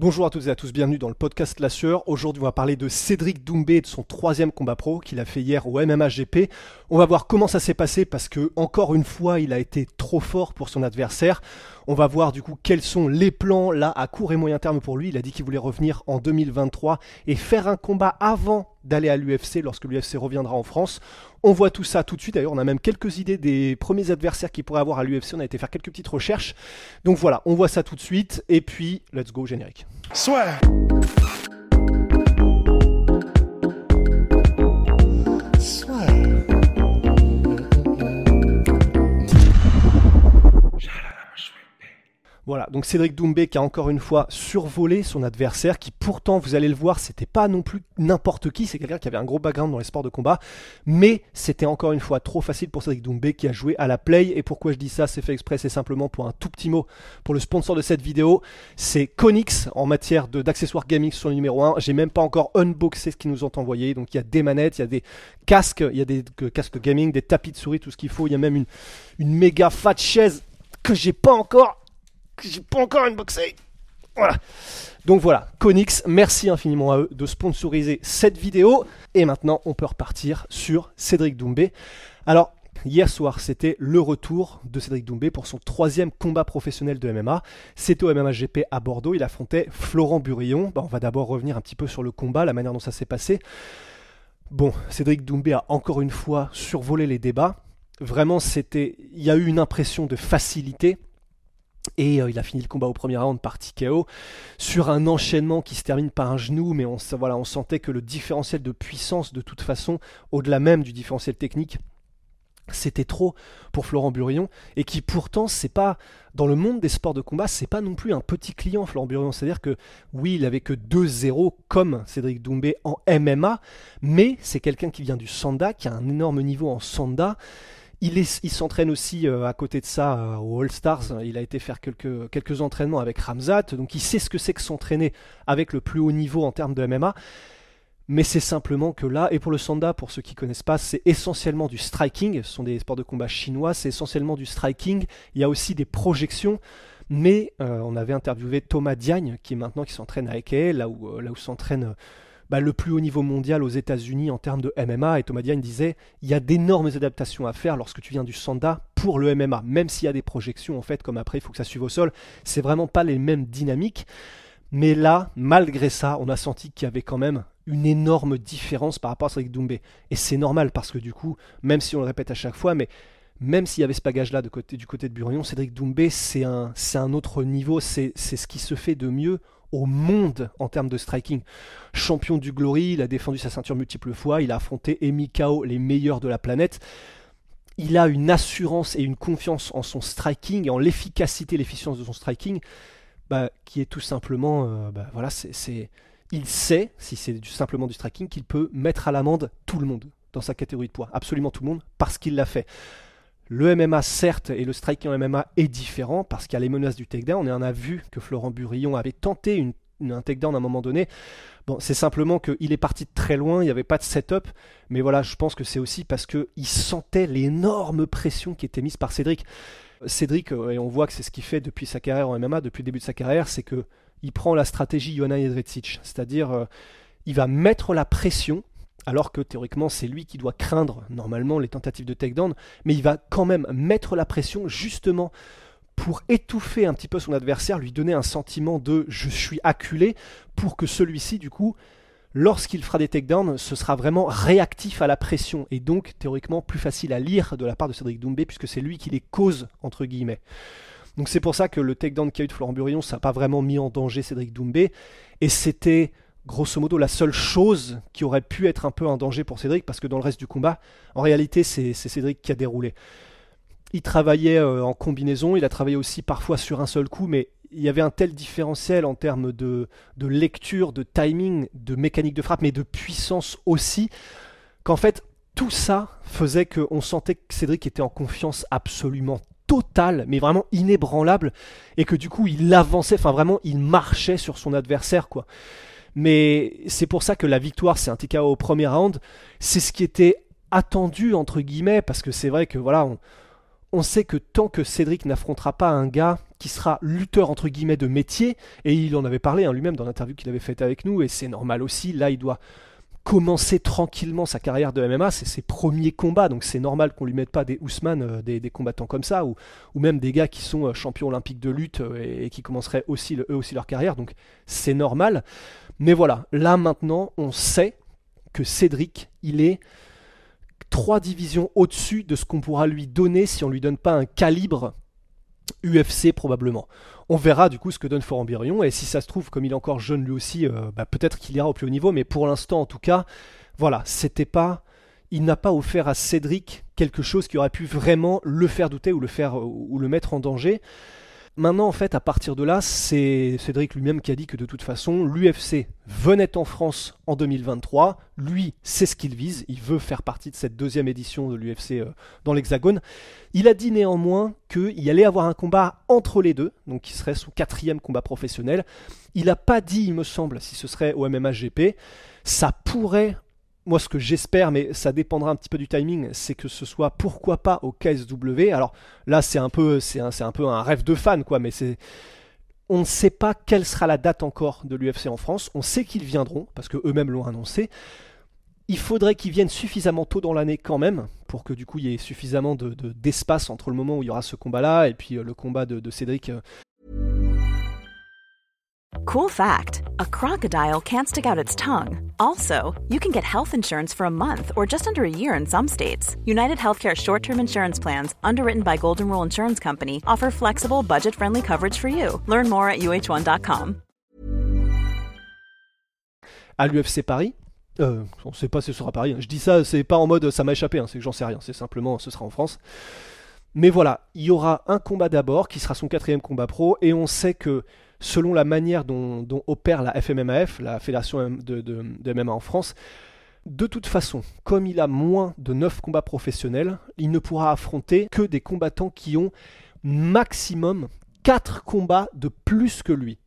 Bonjour à toutes et à tous, bienvenue dans le podcast La Sueur. Aujourd'hui, on va parler de Cédric Doumbé et de son troisième combat pro qu'il a fait hier au MMA GP. On va voir comment ça s'est passé parce que, encore une fois, il a été trop fort pour son adversaire. On va voir du coup quels sont les plans là à court et moyen terme pour lui. Il a dit qu'il voulait revenir en 2023 et faire un combat avant d'aller à l'UFC lorsque l'UFC reviendra en France. On voit tout ça tout de suite. D'ailleurs, on a même quelques idées des premiers adversaires qu'il pourrait avoir à l'UFC. On a été faire quelques petites recherches. Donc voilà, on voit ça tout de suite. Et puis, let's go, générique. Soit. Voilà, donc Cédric Doumbé qui a encore une fois survolé son adversaire, qui pourtant, vous allez le voir, c'était pas non plus n'importe qui, c'est quelqu'un qui avait un gros background dans les sports de combat, mais c'était encore une fois trop facile pour Cédric Doumbé qui a joué à la play. Et pourquoi je dis ça, c'est fait exprès, c'est simplement pour un tout petit mot pour le sponsor de cette vidéo, c'est Konix en matière d'accessoires gaming sur le numéro 1. J'ai même pas encore unboxé ce qu'ils nous ont envoyé, donc il y a des manettes, il y a des casques, il y a des casques gaming, des tapis de souris, tout ce qu'il faut, il y a même une, une méga fat chaise que j'ai pas encore j'ai pas encore unboxé. Voilà. Donc voilà, Konix, merci infiniment à eux de sponsoriser cette vidéo. Et maintenant, on peut repartir sur Cédric Doumbé. Alors, hier soir, c'était le retour de Cédric Doumbé pour son troisième combat professionnel de MMA. C'était au MMA GP à Bordeaux. Il affrontait Florent Burillon. on va d'abord revenir un petit peu sur le combat, la manière dont ça s'est passé. Bon, Cédric Doumbé a encore une fois survolé les débats. Vraiment, c'était, il y a eu une impression de facilité et euh, il a fini le combat au premier round par TKO sur un enchaînement qui se termine par un genou, mais on, sentait que le différentiel de puissance, de toute façon, au-delà même du différentiel technique, c'était trop pour Florent Burillon et qui pourtant c'est dans le monde des sports de combat c'est pas non plus un petit client Florent Burillon c'est à dire que oui il avait que 2-0 comme Cédric Doumbé en MMA mais c'est quelqu'un qui vient du Sanda qui a un énorme niveau en Sanda il, s'entraîne aussi euh, à côté de ça euh, au All Stars. Il a été faire quelques, entraînements avec Ramzat, donc il sait ce que c'est que s'entraîner avec le plus haut niveau en termes de MMA. Mais c'est simplement que là, et pour le Sanda, pour ceux qui connaissent pas, c'est essentiellement du striking. Ce sont des sports de combat chinois, c'est essentiellement du striking. Il y a aussi des projections. Mais euh, on avait interviewé Thomas Diagne, qui est maintenant qui s'entraîne à Eke, là où, là où s'entraîne bah, le plus haut niveau mondial aux États-Unis en termes de MMA. Et Thomas Diagne disait il y a d'énormes adaptations à faire lorsque tu viens du Sanda pour le MMA. Même s'il y a des projections, en fait, comme après, il faut que ça suive au sol. C'est vraiment pas les mêmes dynamiques. Mais là, malgré ça, on a senti qu'il y avait quand même une énorme différence par rapport à Cédric Doumbé. Et c'est normal parce que du coup, même si on le répète à chaque fois, mais même s'il y avait ce bagage-là du côté de Burion, Cédric Doumbé, c'est un, un autre niveau, c'est ce qui se fait de mieux au monde en termes de striking. Champion du Glory, il a défendu sa ceinture multiples fois, il a affronté Emi Kao, les meilleurs de la planète. Il a une assurance et une confiance en son striking en l'efficacité, l'efficience de son striking, bah, qui est tout simplement, euh, bah, voilà, c'est, il sait, si c'est simplement du striking, qu'il peut mettre à l'amende tout le monde dans sa catégorie de poids, absolument tout le monde, parce qu'il l'a fait. Le MMA, certes, et le striking en MMA est différent parce qu'il y a les menaces du takedown. Et on a vu que Florent Burillon avait tenté une, un takedown à un moment donné. Bon, c'est simplement qu'il est parti de très loin, il n'y avait pas de setup. Mais voilà, je pense que c'est aussi parce qu'il sentait l'énorme pression qui était mise par Cédric. Cédric, euh, et on voit que c'est ce qu'il fait depuis sa carrière en MMA, depuis le début de sa carrière, c'est que il prend la stratégie Johanna Jedrzejczyk, c'est-à-dire euh, il va mettre la pression alors que théoriquement c'est lui qui doit craindre normalement les tentatives de takedown, mais il va quand même mettre la pression justement pour étouffer un petit peu son adversaire, lui donner un sentiment de je suis acculé, pour que celui-ci du coup, lorsqu'il fera des takedowns, ce sera vraiment réactif à la pression, et donc théoriquement plus facile à lire de la part de Cédric Doumbé, puisque c'est lui qui les cause, entre guillemets. Donc c'est pour ça que le takedown qu'a eu de Florent Burillon, ça n'a pas vraiment mis en danger Cédric Doumbé, et c'était grosso modo la seule chose qui aurait pu être un peu un danger pour Cédric, parce que dans le reste du combat, en réalité, c'est Cédric qui a déroulé. Il travaillait euh, en combinaison, il a travaillé aussi parfois sur un seul coup, mais il y avait un tel différentiel en termes de, lecture, de timing, de mécanique de frappe, mais de puissance aussi, qu'en fait, tout ça faisait qu'on sentait que Cédric était en confiance absolument totale, mais vraiment inébranlable, et que du coup il avançait, enfin vraiment il marchait sur son adversaire, quoi. Mais c'est pour ça que la victoire, c'est un TKO au premier round, c'est ce qui était attendu entre guillemets, parce que c'est vrai que voilà, on, sait que tant que Cédric n'affrontera pas un gars qui sera lutteur entre guillemets de métier, et il en avait parlé hein, lui-même dans l'interview qu'il avait faite avec nous, et c'est normal aussi, là il doit commencer tranquillement sa carrière de MMA, c'est ses premiers combats, donc c'est normal qu'on lui mette pas des Ousmane, euh, des, combattants comme ça, ou, même des gars qui sont euh, champions olympiques de lutte euh, et, qui commenceraient aussi eux aussi leur carrière, donc c'est normal. Mais voilà, là maintenant, on sait que Cédric, il est trois divisions au-dessus de ce qu'on pourra lui donner si on lui donne pas un calibre UFC probablement. On verra du coup ce que donne Florent et si ça se trouve, comme il est encore jeune lui aussi, euh, bah, peut-être qu'il ira au plus haut niveau, mais pour l'instant en tout cas, voilà, c'était pas. Il n'a pas offert à Cédric quelque chose qui aurait pu vraiment le faire douter ou le faire ou le mettre en danger. Maintenant, en fait, à partir de là, c'est Cédric lui-même qui a dit que de toute façon, l'UFC venait en France en 2023. Lui, c'est ce qu'il vise. Il veut faire partie de cette deuxième édition de l'UFC euh, dans l'Hexagone. Il a dit néanmoins qu'il allait avoir un combat entre les deux, donc qui serait son quatrième combat professionnel. Il n'a pas dit, il me semble, si ce serait au MMAGP. Ça pourrait moi, ce que j'espère, mais ça dépendra un petit peu du timing, c'est que ce soit pourquoi pas au KSW. Alors là, c'est un peu, c'est un, peu un rêve de fan, quoi, mais c'est. On ne sait pas quelle sera la date encore de l'UFC en France. On sait qu'ils viendront, parce que eux-mêmes l'ont annoncé. Il faudrait qu'ils viennent suffisamment tôt dans l'année quand même, pour que du coup il y ait suffisamment d'espace de, entre le moment où il y aura ce combat-là et puis euh, le combat de, de Cédric euh, Cool fact a crocodile can't stick out its tongue. Also, you can get health insurance for a month or just under a year in some states. United Healthcare short term insurance plans, underwritten by Golden Rule Insurance Company, offer flexible, budget friendly coverage for you. Learn more at uh1.com. À l'UFC Paris, euh, on ne sait pas si ce sera Paris. Je dis ça, c'est pas en mode ça m'a échappé, hein, c'est que j'en sais rien. C'est simplement ce sera en France. Mais voilà, il y aura un combat d'abord qui sera son quatrième combat pro et on sait que selon la manière dont, opère la FMMAF, la fédération de, MMA en France, de toute façon, comme il a moins de 9 combats professionnels, il ne pourra affronter que des combattants qui ont maximum 4 combats de plus que lui.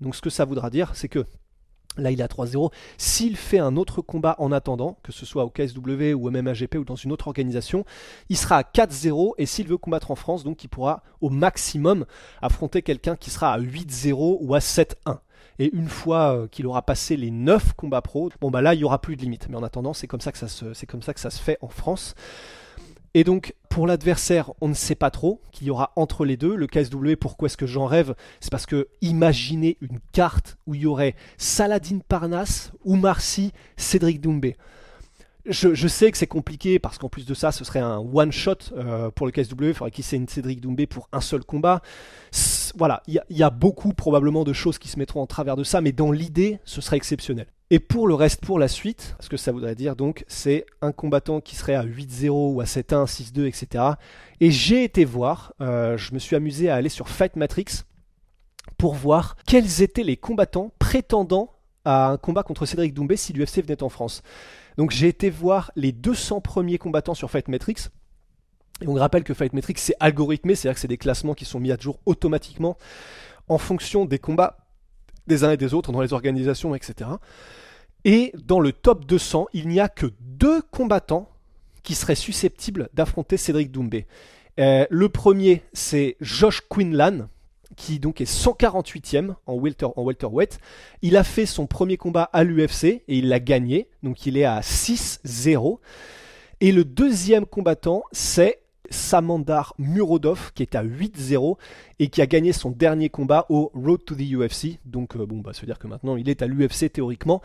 Donc ce que ça voudra dire, c'est que Là, il est à 3-0. S'il fait un autre combat en attendant, que ce soit au KSW ou au MMAGP ou dans une autre organisation, il sera à 4-0. Et s'il veut combattre en France, donc il pourra au maximum affronter quelqu'un qui sera à 8-0 ou à 7-1. Et une fois euh, qu'il aura passé les 9 combats pro, bon bah là, il n'y aura plus de limite. Mais en attendant, c'est comme ça que ça se, c'est comme ça que ça se fait en France. Et donc, pour l'adversaire, on ne sait pas trop qu'il y aura entre les deux. Le KSW, pourquoi est-ce que j'en rêve? C'est parce que imaginez une carte où il y aurait Saladin Parnasse, ou Marcy, Cédric Doumbé. Je, sais que c'est compliqué parce qu'en plus de ça, ce serait un one-shot euh, pour le KSW. Il faudrait qu'il une Cédric Doumbé pour un seul combat. voilà, il y, a beaucoup probablement de choses qui se mettront en travers de ça, mais dans l'idée, ce serait exceptionnel. Et pour le reste, pour la suite, ce que ça voudrait dire donc, c'est un combattant qui serait à 8-0 ou à 7-1, 6-2, etc. Et j'ai été voir, euh, je me suis amusé à aller sur Fight Matrix pour voir quels étaient les combattants prétendant à un combat contre Cédric Doumbé si l'UFC venait en France. Donc j'ai été voir les 200 premiers combattants sur Fight Matrix. Et on rappelle que Fight Matrix c'est algorithmé, c'est-à-dire que c'est des classements qui sont mis à jour automatiquement en fonction des combats des uns et des autres dans les organisations, etc. Et dans le top 200, il n'y a que deux combattants qui seraient susceptibles d'affronter Cédric Doumbé. Euh, le premier, c'est Josh Quinlan, qui donc est 148e en, welter, en welterweight. Il a fait son premier combat à l'UFC et il l'a gagné, donc il est à 6-0. Et le deuxième combattant, c'est Samandar Murodov qui est à 8-0 et qui a gagné son dernier combat au Road to the UFC. Donc euh, bon, bah, ça veut dire que maintenant il est à l'UFC théoriquement.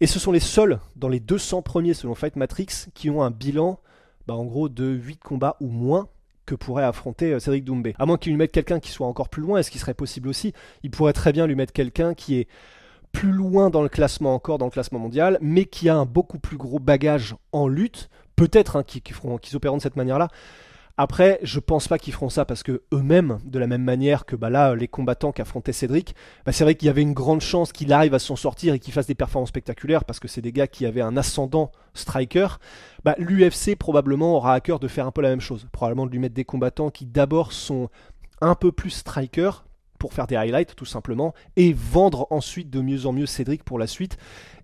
Et ce sont les seuls dans les 200 premiers selon Fight Matrix qui ont un bilan bah, en gros de 8 combats ou moins que pourrait affronter euh, Cédric Doumbé. À moins qu'il lui mette quelqu'un qui soit encore plus loin, est-ce qu'il serait possible aussi Il pourrait très bien lui mettre quelqu'un qui est plus loin dans le classement encore, dans le classement mondial, mais qui a un beaucoup plus gros bagage en lutte, peut-être hein, qui, qui, opéreront de cette manière-là, Après, je pense pas qu'ils feront ça parce que eux-mêmes, de la même manière que bah les combattants qui affrontaient Cédric, bah c'est vrai qu'il y avait une grande chance qu'il arrive à s'en sortir et qu'il fasse des performances spectaculaires parce que c'est des gars qui avaient un ascendant striker. Bah, L'UFC probablement aura à cœur de faire un peu la même chose, probablement de lui mettre des combattants qui d'abord sont un peu plus striker pour faire des highlights tout simplement et vendre ensuite de mieux en mieux Cédric pour la suite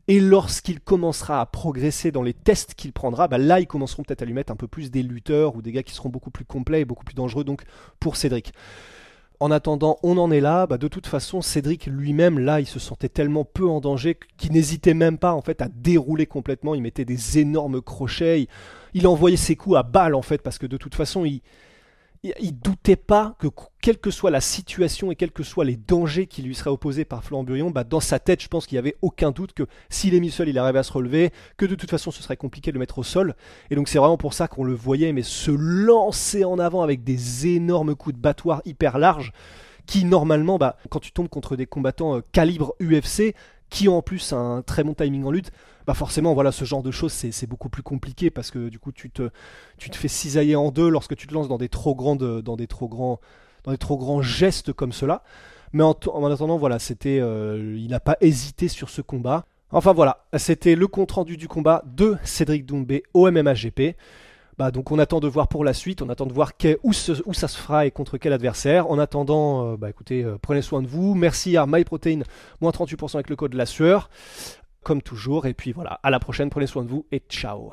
et lorsqu'il commencera à progresser dans les tests qu'il prendra, bah là ils commenceront peut-être à lui mettre un peu plus des lutteurs ou des gars qui seront beaucoup plus complets et beaucoup plus dangereux donc pour Cédric. En attendant, on en est là. Bah de toute façon, Cédric lui-même, là, il se sentait tellement peu en danger qu'il n'hésitait même pas en fait à dérouler complètement. Il mettait des énormes crochets, il, il envoyait ses coups à balle en fait parce que de toute façon, il, il doutait pas que quelle que soit la situation et quels que soient les dangers qui lui seraient opposés par Flamburion, bah dans sa tête, je pense qu'il n'y avait aucun doute que s'il est mis seul, il arrivait à se relever, que de toute façon, ce serait compliqué de le mettre au sol. Et donc c'est vraiment pour ça qu'on le voyait, mais se lancer en avant avec des énormes coups de battoir hyper larges, qui normalement, bah, quand tu tombes contre des combattants euh, calibre UFC, qui ont en plus un très bon timing en lutte, bah forcément, voilà, ce genre de choses, c'est beaucoup plus compliqué parce que du coup, tu te, fais cisailler en deux lorsque tu te lances dans des trop grandes, dans des trop grands, dans des trop grands gestes comme cela. Mais en, attendant, voilà, c'était, euh, il n'a pas hésité sur ce combat. Enfin voilà, c'était le compte rendu du combat de Cédric Doumbé au MMA GP. Bah, donc on attend de voir pour la suite, on attend de voir où, ça se fera et contre quel adversaire. En attendant, euh, bah, écoutez, euh, prenez soin de vous. Merci à MyProtein, moins 38% avec le code de la sueur comme toujours. Et puis voilà, à la prochaine, prenez soin de vous et ciao.